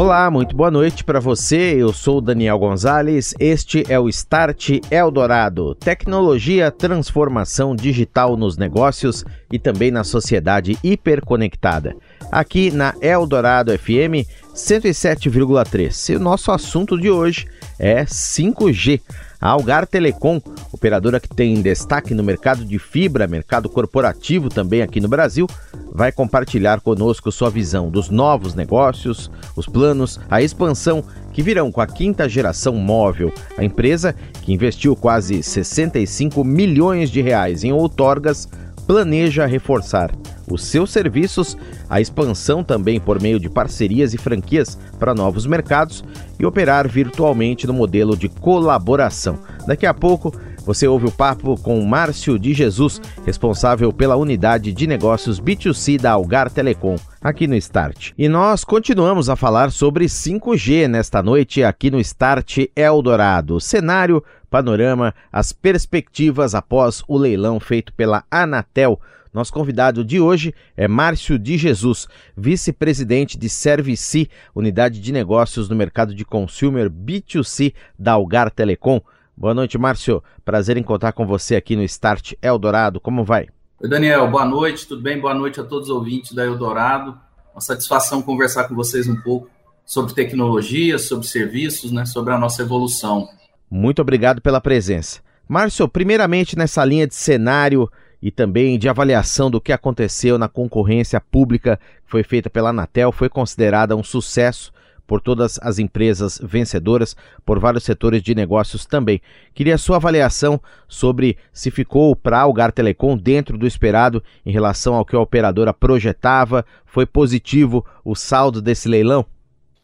Olá, muito boa noite para você. Eu sou Daniel Gonzalez. Este é o Start Eldorado. Tecnologia, transformação digital nos negócios e também na sociedade hiperconectada. Aqui na Eldorado FM 107,3. E o nosso assunto de hoje é 5G. A Algar Telecom, operadora que tem destaque no mercado de fibra, mercado corporativo também aqui no Brasil, vai compartilhar conosco sua visão dos novos negócios, os planos, a expansão que virão com a quinta geração móvel. A empresa, que investiu quase 65 milhões de reais em outorgas, planeja reforçar os seus serviços, a expansão também por meio de parcerias e franquias para novos mercados e operar virtualmente no modelo de colaboração. Daqui a pouco você ouve o papo com Márcio de Jesus, responsável pela unidade de negócios B2C da Algar Telecom, aqui no Start. E nós continuamos a falar sobre 5G nesta noite aqui no Start Eldorado. Cenário, panorama, as perspectivas após o leilão feito pela Anatel nosso convidado de hoje é Márcio de Jesus, vice-presidente de Servici, unidade de negócios no mercado de consumer B2C da Algar Telecom. Boa noite, Márcio. Prazer em contar com você aqui no Start Eldorado. Como vai? Oi, Daniel. Boa noite, tudo bem? Boa noite a todos os ouvintes da Eldorado. Uma satisfação conversar com vocês um pouco sobre tecnologia, sobre serviços, né, sobre a nossa evolução. Muito obrigado pela presença. Márcio, primeiramente nessa linha de cenário e também de avaliação do que aconteceu na concorrência pública que foi feita pela Anatel, foi considerada um sucesso por todas as empresas vencedoras, por vários setores de negócios também. Queria sua avaliação sobre se ficou para Algar Telecom dentro do esperado em relação ao que a operadora projetava. Foi positivo o saldo desse leilão?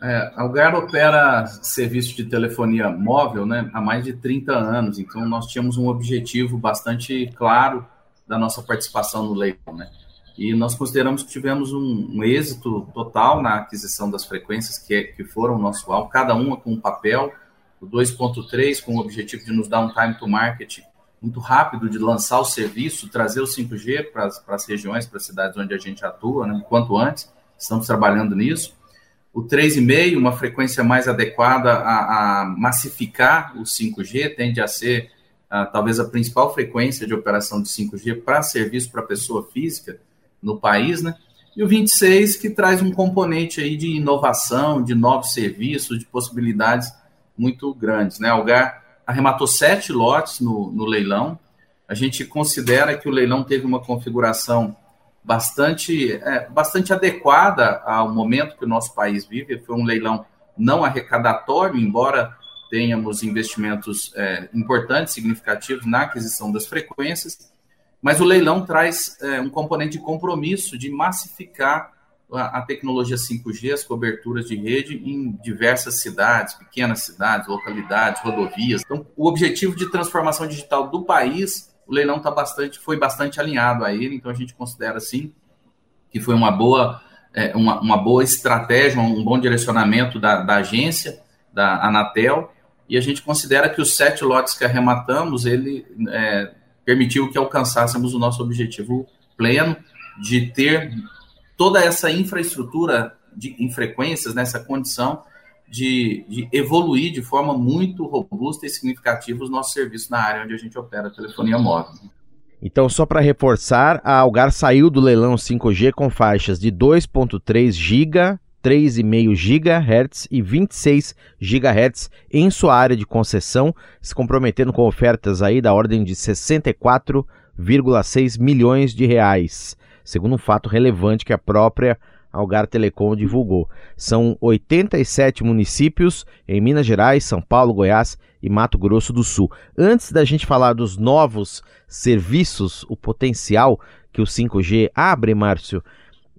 É, Algar opera serviço de telefonia móvel né, há mais de 30 anos, então nós tínhamos um objetivo bastante claro da nossa participação no leilão, né? E nós consideramos que tivemos um, um êxito total na aquisição das frequências que, que foram o nosso alvo, cada uma com um papel, o 2.3 com o objetivo de nos dar um time to market muito rápido de lançar o serviço, trazer o 5G para as regiões, para as cidades onde a gente atua, né, quanto antes, estamos trabalhando nisso. O 3,5, uma frequência mais adequada a, a massificar o 5G, tende a ser talvez a principal frequência de operação de 5G para serviço para pessoa física no país, né? E o 26 que traz um componente aí de inovação, de novos serviços, de possibilidades muito grandes, né? Algar arrematou sete lotes no, no leilão. A gente considera que o leilão teve uma configuração bastante, é, bastante adequada ao momento que o nosso país vive. Foi um leilão não arrecadatório, embora tenhamos investimentos é, importantes, significativos na aquisição das frequências, mas o leilão traz é, um componente de compromisso de massificar a, a, tecnologia 5G, as coberturas de rede em diversas cidades, pequenas cidades, localidades, rodovias. Então, o objetivo de transformação digital do país, o leilão tá bastante, foi bastante alinhado a ele, então a gente considera sim que foi uma boa, é, uma, uma boa estratégia, um bom direcionamento da, da agência, da Anatel, e a gente considera que os sete lotes que arrematamos, ele é, permitiu que alcançássemos o nosso objetivo pleno de ter toda essa infraestrutura de, em frequências, nessa condição de, de, evoluir de forma muito robusta e significativa os nossos serviços na área onde a gente opera a telefonia móvel. Então, só para reforçar, a Algar saiu do leilão 5G com faixas de 2.3 GB 3,5 GHz e 26 GHz em sua área de concessão, se comprometendo com ofertas aí da ordem de 64,6 milhões de reais, segundo um fato relevante que a própria Algar Telecom divulgou. São 87 municípios em Minas Gerais, São Paulo, Goiás e Mato Grosso do Sul. Antes da gente falar dos novos serviços, o potencial que o 5G abre, Márcio,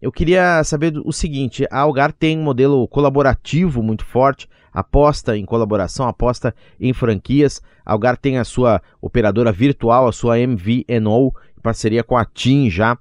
eu queria saber o seguinte: a Algar tem um modelo colaborativo muito forte, aposta em colaboração, aposta em franquias. A Algar tem a sua operadora virtual, a sua MVNO, em parceria com a TIM já.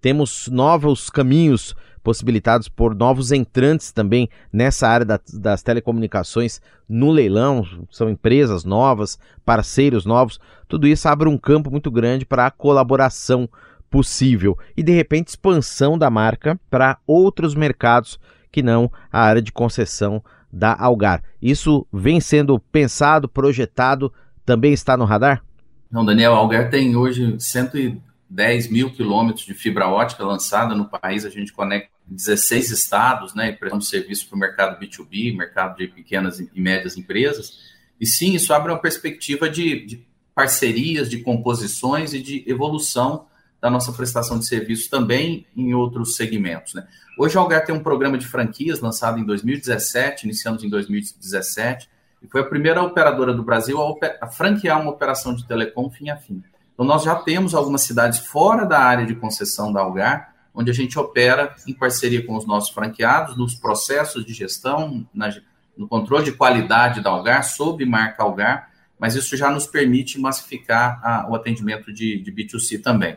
temos novos caminhos possibilitados por novos entrantes também nessa área da, das telecomunicações no leilão, são empresas novas, parceiros novos, tudo isso abre um campo muito grande para a colaboração possível e de repente expansão da marca para outros mercados que não a área de concessão da Algar. Isso vem sendo pensado, projetado, também está no radar? Não, Daniel, a Algar tem hoje 110 mil quilômetros de fibra ótica lançada no país. A gente conecta 16 estados, né, e prestamos serviço para o mercado B2B, mercado de pequenas e médias empresas. E sim, isso abre uma perspectiva de, de parcerias, de composições e de evolução da nossa prestação de serviços também em outros segmentos. Né? Hoje a Algar tem um programa de franquias lançado em 2017, iniciamos em 2017, e foi a primeira operadora do Brasil a, a franquear uma operação de telecom fim a fim. Então nós já temos algumas cidades fora da área de concessão da Algar, onde a gente opera em parceria com os nossos franqueados, nos processos de gestão, na, no controle de qualidade da Algar, sob marca Algar, mas isso já nos permite massificar a, o atendimento de, de B2C também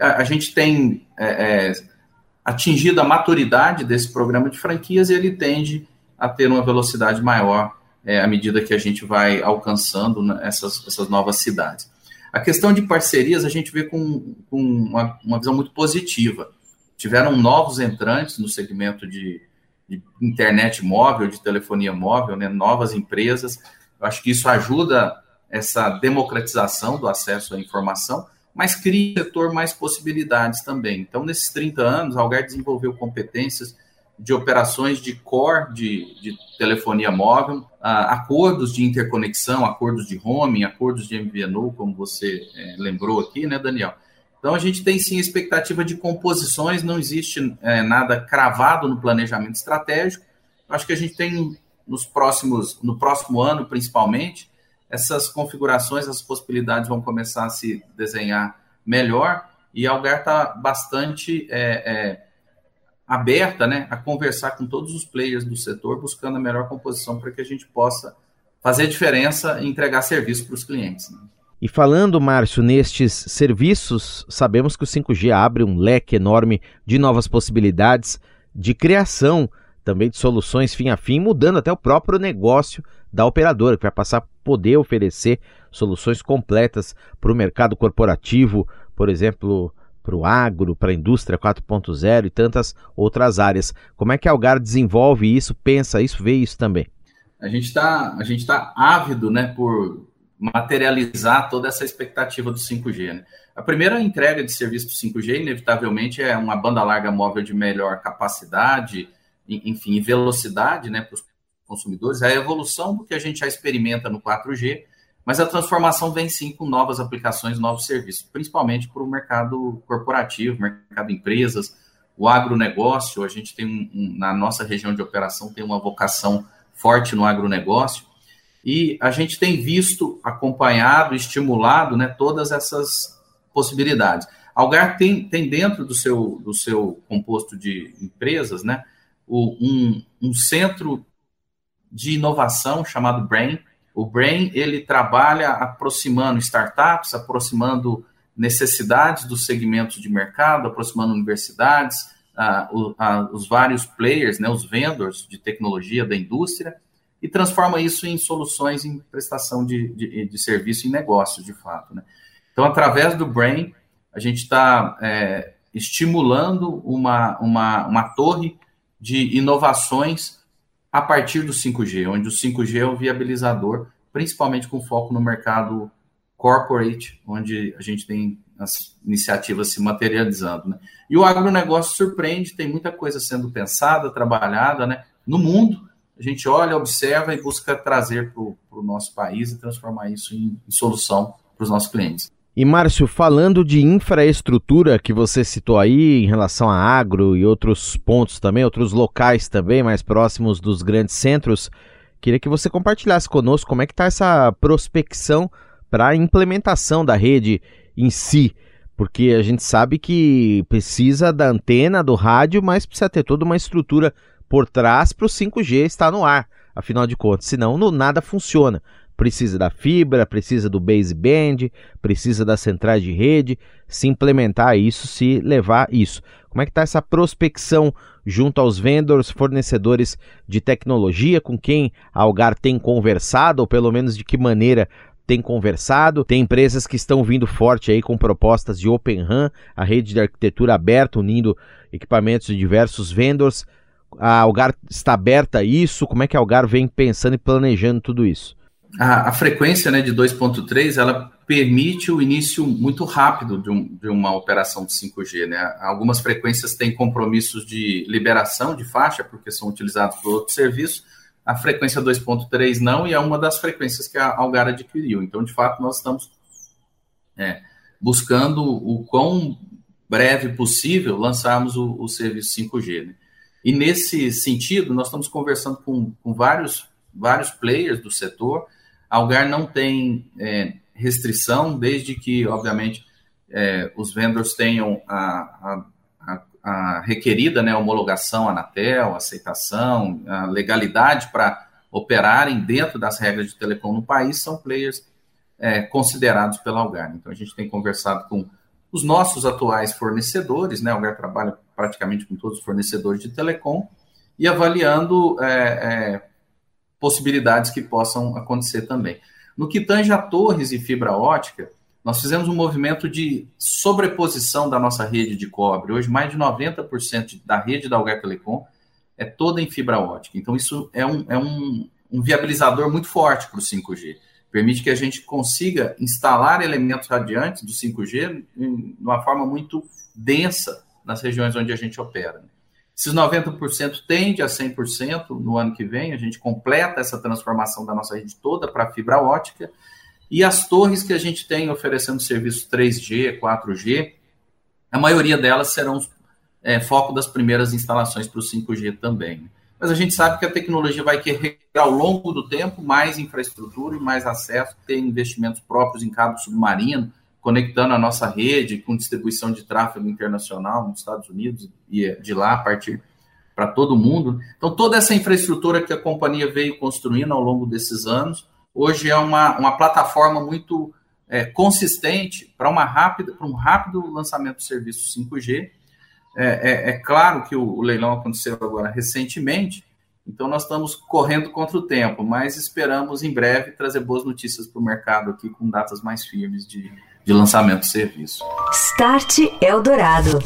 a, gente tem é, é, atingido a maturidade desse programa de franquias e ele tende a ter uma velocidade maior é, à medida que a gente vai alcançando né, essas, essas novas cidades. A questão de parcerias a gente vê com, com uma, uma, visão muito positiva. Tiveram novos entrantes no segmento de, de internet móvel, de telefonia móvel, né, novas empresas. Eu acho que isso ajuda essa democratização do acesso à informação mas cria setor mais possibilidades também. Então, nesses 30 anos, a Algar desenvolveu competências de operações de core de, de telefonia móvel, acordos de interconexão, acordos de roaming, acordos de MVNO, como você é, lembrou aqui, né, Daniel? Então, a gente tem sim expectativa de composições, não existe é, nada cravado no planejamento estratégico. Acho que a gente tem nos próximos, no próximo ano, principalmente, essas configurações, essas possibilidades vão começar a se desenhar melhor e a Algar está bastante é, é, aberta né, a conversar com todos os players do setor, buscando a melhor composição para que a gente possa fazer diferença e entregar serviço para os clientes. Né? E falando, Márcio, nestes serviços, sabemos que o 5G abre um leque enorme de novas possibilidades de criação também de soluções fim a fim, mudando até o próprio negócio da operadora, que vai passar a poder oferecer soluções completas para o mercado corporativo, por exemplo, para o agro, para a indústria 4.0 e tantas outras áreas. Como é que a Algar desenvolve isso, pensa isso, vê isso também? A gente está tá ávido né, por materializar toda essa expectativa do 5G. Né? A primeira entrega de serviço do 5G, inevitavelmente, é uma banda larga móvel de melhor capacidade, enfim, velocidade né, para os consumidores, é a evolução do que a gente já experimenta no 4G, mas a transformação vem sim com novas aplicações, novos serviços, principalmente para o mercado corporativo, mercado empresas, o agronegócio. A gente tem, um, um, na nossa região de operação, tem uma vocação forte no agronegócio, e a gente tem visto, acompanhado, estimulado né, todas essas possibilidades. Algar tem, tem dentro do seu, do seu composto de empresas né, um, um centro de inovação chamado Brain. O Brain ele trabalha aproximando startups, aproximando necessidades dos segmentos de mercado, aproximando universidades, uh, uh, os vários players, né, os vendors de tecnologia da indústria, e transforma isso em soluções em prestação de, de, de serviço em negócio, de fato. Né? Então, através do Brain, a gente está é, estimulando uma, uma, uma torre de inovações a partir do 5G, onde o 5G é o viabilizador, principalmente com foco no mercado corporate, onde a gente tem as iniciativas se materializando. Né? E o agronegócio surpreende, tem muita coisa sendo pensada, trabalhada né? no mundo. A gente olha, observa e busca trazer para o nosso país e transformar isso em, em solução para os nossos clientes. E Márcio, falando de infraestrutura que você citou aí em relação a agro e outros pontos também, outros locais também mais próximos dos grandes centros, queria que você compartilhasse conosco como é que está essa prospecção para a implementação da rede em si, porque a gente sabe que precisa da antena, do rádio, mas precisa ter toda uma estrutura por trás para o 5G estar no ar, afinal de contas, senão nada funciona precisa da fibra, precisa do baseband, precisa das centrais de rede, se implementar isso, se levar isso. Como é que está essa prospecção junto aos vendors, fornecedores de tecnologia, com quem a Algar tem conversado, ou pelo menos de que maneira tem conversado. Tem empresas que estão vindo forte aí com propostas de Open RAM, a rede de arquitetura aberta, unindo equipamentos de diversos vendors. A Algar está aberta a isso? Como é que a Algar vem pensando e planejando tudo isso? A, a frequência né, de 2.3 ela permite o início muito rápido de, um, de, uma operação de 5G. Né? Algumas frequências têm compromissos de liberação de faixa, porque são utilizados por outros serviços, a frequência 2.3 não, e é uma das frequências que a Algar adquiriu. Então, de fato, nós estamos é, buscando o quão breve possível lançarmos o, o serviço 5G. Né? E nesse sentido, nós estamos conversando com, com vários, vários players do setor. Algar não tem é, restrição, desde que, obviamente, é, os vendors tenham a, a a requerida né, homologação Anatel, aceitação, a legalidade para operarem dentro das regras de telecom no país, são players é, considerados pela Algar. Então, a gente tem conversado com os nossos atuais fornecedores, né? A Algar trabalha praticamente com todos os fornecedores de telecom e avaliando é, é, possibilidades que possam acontecer também. No que tange a torres e fibra ótica, nós fizemos um movimento de sobreposição da nossa rede de cobre. Hoje, mais de 90% da rede da Algar Telecom é toda em fibra ótica. Então, isso é um, é um, um viabilizador muito forte para o 5G. Permite que a gente consiga instalar elementos radiantes do 5G de uma forma muito densa nas regiões onde a gente opera. Esses 90% tende a 100% no ano que vem, a gente completa essa transformação da nossa rede toda para fibra ótica e as torres que a gente tem oferecendo serviço 3G, 4G, a maioria delas serão é, foco das primeiras instalações para o 5G também. Mas a gente sabe que a tecnologia vai querer, ao longo do tempo, mais infraestrutura e mais acesso, ter investimentos próprios em cabo submarino, conectando a nossa rede com distribuição de tráfego internacional nos Estados Unidos e de lá a partir para todo mundo. Então, toda essa infraestrutura que a companhia veio construindo ao longo desses anos, hoje é uma, uma plataforma muito é, consistente para uma rápida para um rápido lançamento do serviço 5G. É, é, é claro que o, o, leilão aconteceu agora recentemente, então nós estamos correndo contra o tempo, mas esperamos em breve trazer boas notícias para o mercado aqui com datas mais firmes de, de lançamento do serviço. Start Eldorado.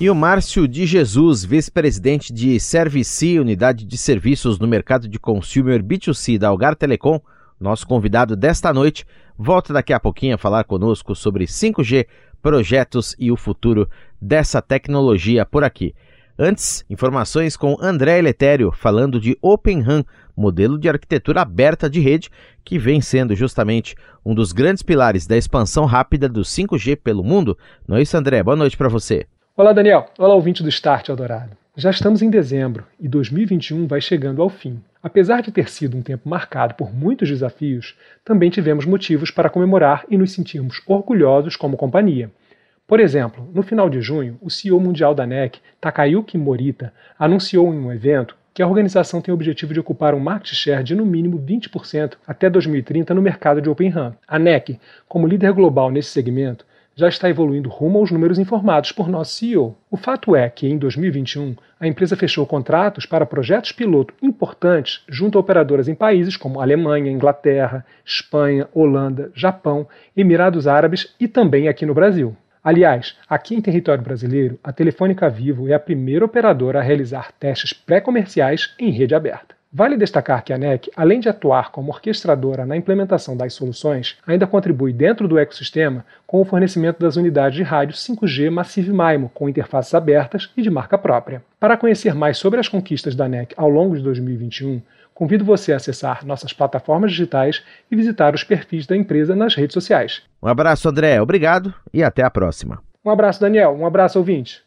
E o Márcio de Jesus, vice-presidente de Service, unidade de serviços no mercado de consumer B2C da Algar Telecom, nosso convidado desta noite volta daqui a pouquinho a falar conosco sobre 5G, projetos e o futuro dessa tecnologia por aqui. Antes, informações com André Eletério falando de Open RAN, modelo de arquitetura aberta de rede, que vem sendo justamente um dos grandes pilares da expansão rápida do 5G pelo mundo. Não é isso, André? Boa noite para você. Olá, Daniel. Olá, ouvinte do Start Eldorado. Já estamos em dezembro e 2021 vai chegando ao fim. Apesar de ter sido um tempo marcado por muitos desafios, também tivemos motivos para comemorar e nos sentirmos orgulhosos como companhia. Por exemplo, no final de junho, o CEO mundial da NEC, Takayuki Morita, anunciou em um evento que a organização tem o objetivo de ocupar um market share de no mínimo 20% até 2030 no mercado de Open RAN. A NEC, como líder global nesse segmento, já está evoluindo rumo aos números informados por nosso CEO. O fato é que, em 2021, a empresa fechou contratos para projetos piloto importantes junto a operadoras em países como Alemanha, Inglaterra, Espanha, Holanda, Japão, Emirados Árabes e também aqui no Brasil. Aliás, aqui em território brasileiro, a Telefônica Vivo é a primeira operadora a realizar testes pré-comerciais em rede aberta. Vale destacar que a NEC, além de atuar como orquestradora na implementação das soluções, ainda contribui dentro do ecossistema com o fornecimento das unidades de rádio 5G Massive MIMO, com interfaces abertas e de marca própria. Para conhecer mais sobre as conquistas da NEC ao longo de 2021, convido você a acessar nossas plataformas digitais e visitar os perfis da empresa nas redes sociais. Um abraço, André. Obrigado e até a próxima. Um abraço, Daniel. Um abraço, ouvinte.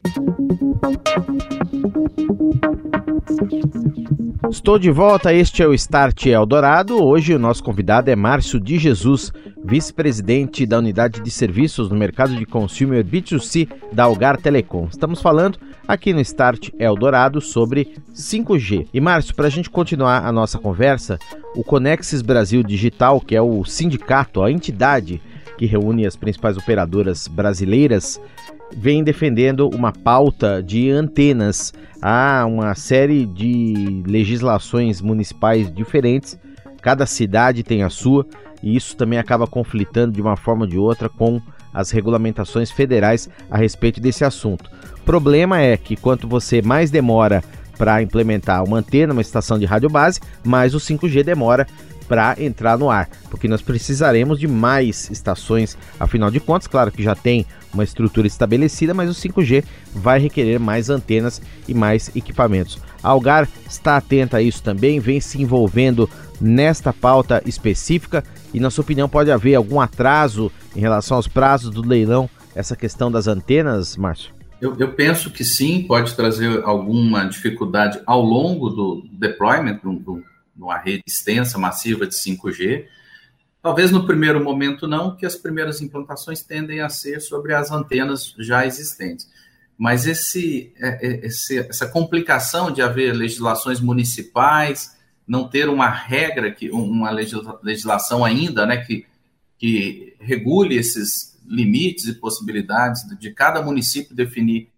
Estou de volta, este é o Start Eldorado. Hoje o nosso convidado é Márcio de Jesus, vice-presidente da unidade de serviços no mercado de consumer B2C da Algar Telecom. Estamos falando aqui no Start Eldorado sobre 5G. E Márcio, para a gente continuar a nossa conversa, o Conexis Brasil Digital, que é o sindicato, a entidade que reúne as principais operadoras brasileiras, vem defendendo uma pauta de antenas. Há uma série de legislações municipais diferentes, cada cidade tem a sua, e isso também acaba conflitando de uma forma ou de outra com as regulamentações federais a respeito desse assunto. Problema é que quanto você mais demora para implementar uma antena, uma estação de rádio base, mais o 5G demora para entrar no ar, porque nós precisaremos de mais estações, afinal de contas, claro que já tem uma estrutura estabelecida, mas o 5G vai requerer mais antenas e mais equipamentos. A Algar está atenta a isso também, vem se envolvendo nesta pauta específica e, na sua opinião, pode haver algum atraso em relação aos prazos do leilão, essa questão das antenas, Márcio? Eu, eu penso que sim, pode trazer alguma dificuldade ao longo do deployment de uma rede extensa, massiva de 5G, Talvez no primeiro momento não, que as primeiras implantações tendem a ser sobre as antenas já existentes. Mas esse, é, é, esse, essa complicação de haver legislações municipais, não ter uma regra, que uma legislação ainda né, que, que regule esses limites e possibilidades de cada município definir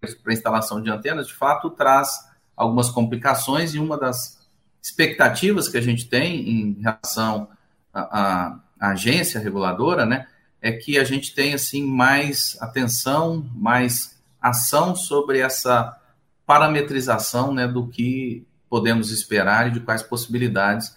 para instalação de antenas, de fato traz algumas complicações e uma das expectativas que a gente tem em relação a, a, agência reguladora, né, é que a gente tenha assim mais atenção, mais ação sobre essa parametrização, né, do que podemos esperar e de quais possibilidades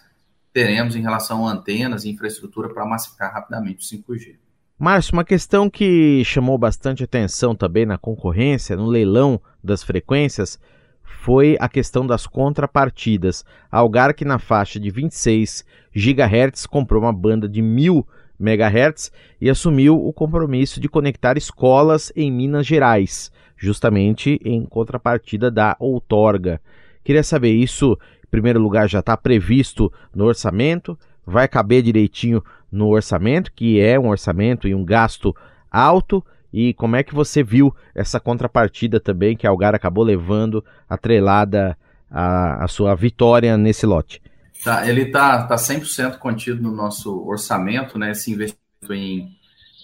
teremos em relação a antenas e infraestrutura para massificar rapidamente o 5G. Márcio, uma questão que chamou bastante atenção também na concorrência, no leilão das frequências, foi a questão das contrapartidas. A Algar, que na faixa de 26 GHz comprou uma banda de 1000 MHz e assumiu o compromisso de conectar escolas em Minas Gerais, justamente em contrapartida da outorga. Queria saber isso, em primeiro lugar, já está previsto no orçamento, vai caber direitinho no orçamento, que é um orçamento e um gasto alto e como é que você viu essa contrapartida também que a Algar acabou levando atrelada à, à sua vitória nesse lote? Tá, ele está tá 100% tá contido no nosso orçamento, né? Esse investimento em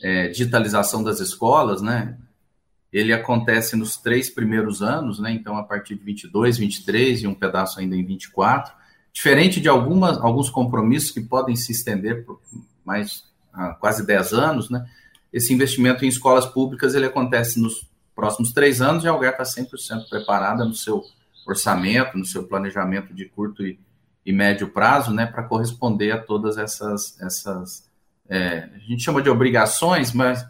é, digitalização das escolas, né? Ele acontece nos três primeiros anos, né? Então, a partir de 22, 23 e um pedaço ainda em 24. Diferente de algumas, alguns compromissos que podem se estender por mais ah, quase 10 anos, né? Esse investimento em escolas públicas ele acontece nos próximos três anos e a Algar está 100% preparada no seu orçamento, no seu planejamento de curto e, e médio prazo, né, para corresponder a todas essas, essas é, a gente chama de obrigações, mas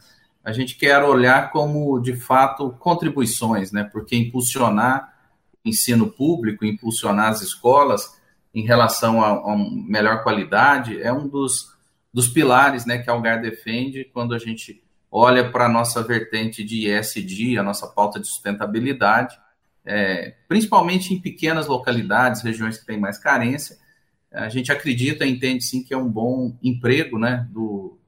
a gente quer olhar como, de fato, contribuições, né, porque impulsionar o ensino público, impulsionar as escolas em relação a, a melhor qualidade é um dos dos pilares né, que a Algar defende quando a gente olha para a nossa vertente de ESG, a nossa pauta de sustentabilidade, é, principalmente em pequenas localidades, regiões que têm mais carência. A gente acredita e entende sim que é um bom emprego né, do,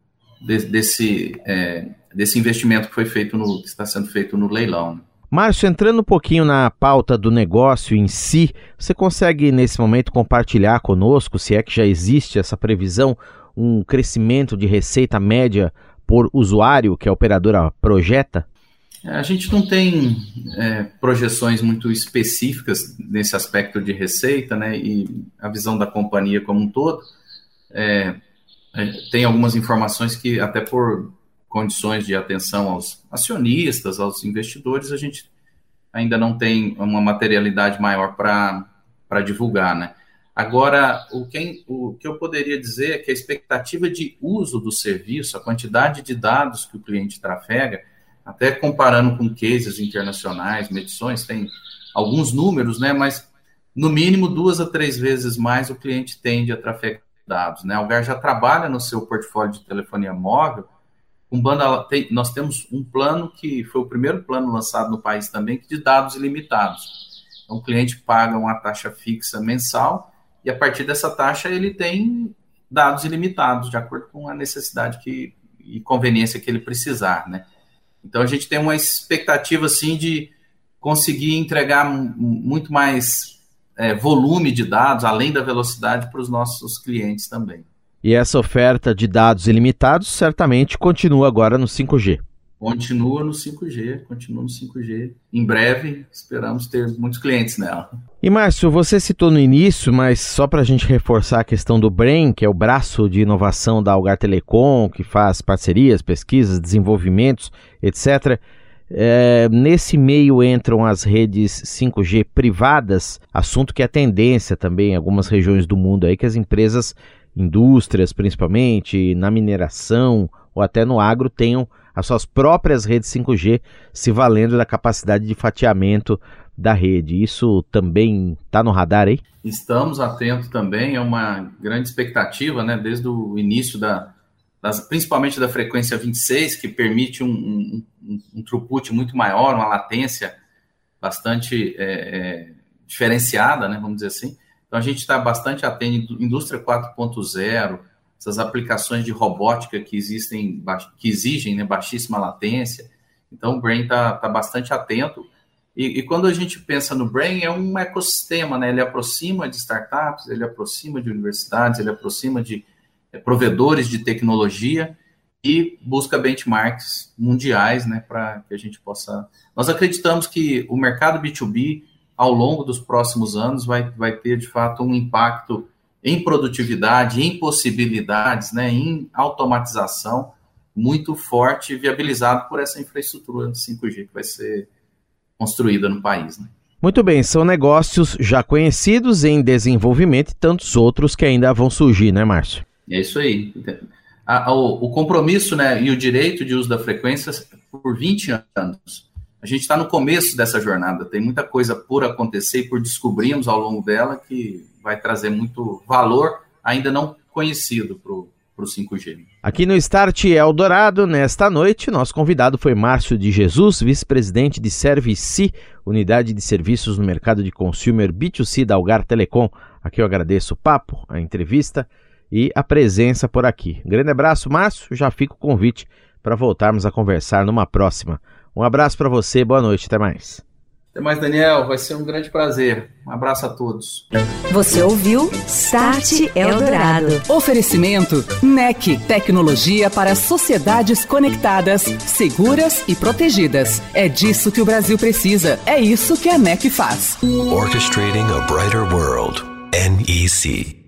desse, é, desse investimento que foi feito no, que está sendo feito no leilão. Márcio, entrando um pouquinho na pauta do negócio em si, você consegue nesse momento compartilhar conosco, se é que já existe essa previsão, um crescimento de receita média por usuário que a operadora projeta? A gente não tem é, projeções muito específicas nesse aspecto de receita, né? E a visão da companhia como um todo. É, é tem algumas informações que, até por condições de atenção aos acionistas, aos investidores, a gente ainda não tem uma materialidade maior para divulgar, né? Agora, o que, o que eu poderia dizer é que a expectativa de uso do serviço, a quantidade de dados que o cliente trafega, até comparando com cases internacionais, medições, tem alguns números, né? Mas no mínimo duas a três vezes mais o cliente tende a trafegar dados, né? A Algar já trabalha no seu portfólio de telefonia móvel com banda. Tem, nós temos um plano que foi o primeiro plano lançado no país também, de dados ilimitados. Então, o cliente paga uma taxa fixa mensal e a partir dessa taxa ele tem dados ilimitados, de acordo com a necessidade que, e conveniência que ele precisar, né? Então a gente tem uma expectativa assim de conseguir entregar muito mais é, volume de dados, além da velocidade, para os nossos clientes também. E essa oferta de dados ilimitados certamente continua agora no 5G. Continua no 5G, continua no 5G. Em breve, esperamos ter muitos clientes nela. E Márcio, você citou no início, mas só para a gente reforçar a questão do BRAIN, que é o braço de inovação da Algar Telecom, que faz parcerias, pesquisas, desenvolvimentos, etc. É, nesse meio entram as redes 5G privadas, assunto que é tendência também em algumas regiões do mundo aí que as empresas, indústrias principalmente, na mineração ou até no agro tenham as suas próprias redes 5G se valendo da capacidade de fatiamento da rede. Isso também está no radar aí? Estamos atentos também, é uma grande expectativa, né, desde o início da, das, principalmente da frequência 26, que permite um, um, um, throughput muito maior, uma latência bastante é, é, diferenciada, né, vamos dizer assim. Então a gente está bastante atento, indústria 4.0, essas aplicações de robótica que existem, que exigem né, baixíssima latência. Então, o Brain está tá bastante atento. E, e, quando a gente pensa no Brain, é um ecossistema, né? Ele aproxima de startups, ele aproxima de universidades, ele aproxima de é, provedores de tecnologia e busca benchmarks mundiais, né? Para que a gente possa. Nós acreditamos que o mercado B2B, ao longo dos próximos anos, vai, vai ter de fato um impacto em produtividade, em possibilidades, né, em automatização muito forte, viabilizado por essa infraestrutura de 5G que vai ser construída no país. Né? Muito bem, são negócios já conhecidos em desenvolvimento e tantos outros que ainda vão surgir, né, Márcio? É isso aí. A, a, o, o compromisso né, e o direito de uso da frequência por 20 anos. A gente está no começo dessa jornada, tem muita coisa por acontecer e por descobrirmos ao longo dela que vai trazer muito valor ainda não conhecido para o 5G. Aqui no Start Eldorado, nesta noite, nosso convidado foi Márcio de Jesus, vice-presidente de Service, unidade de serviços no mercado de consumer B2C da Algar Telecom. Aqui eu agradeço o papo, a entrevista e a presença por aqui. Um grande abraço, Márcio. Já fica o convite para voltarmos a conversar numa próxima. Um abraço para você, boa noite, até mais. Até mais, Daniel. Vai ser um grande prazer. Um abraço a todos. Você ouviu Start Eldorado. Oferecimento NEC. Tecnologia para sociedades conectadas, seguras e protegidas. É disso que o Brasil precisa. É isso que a NEC faz. Orchestrating a Brighter World. NEC.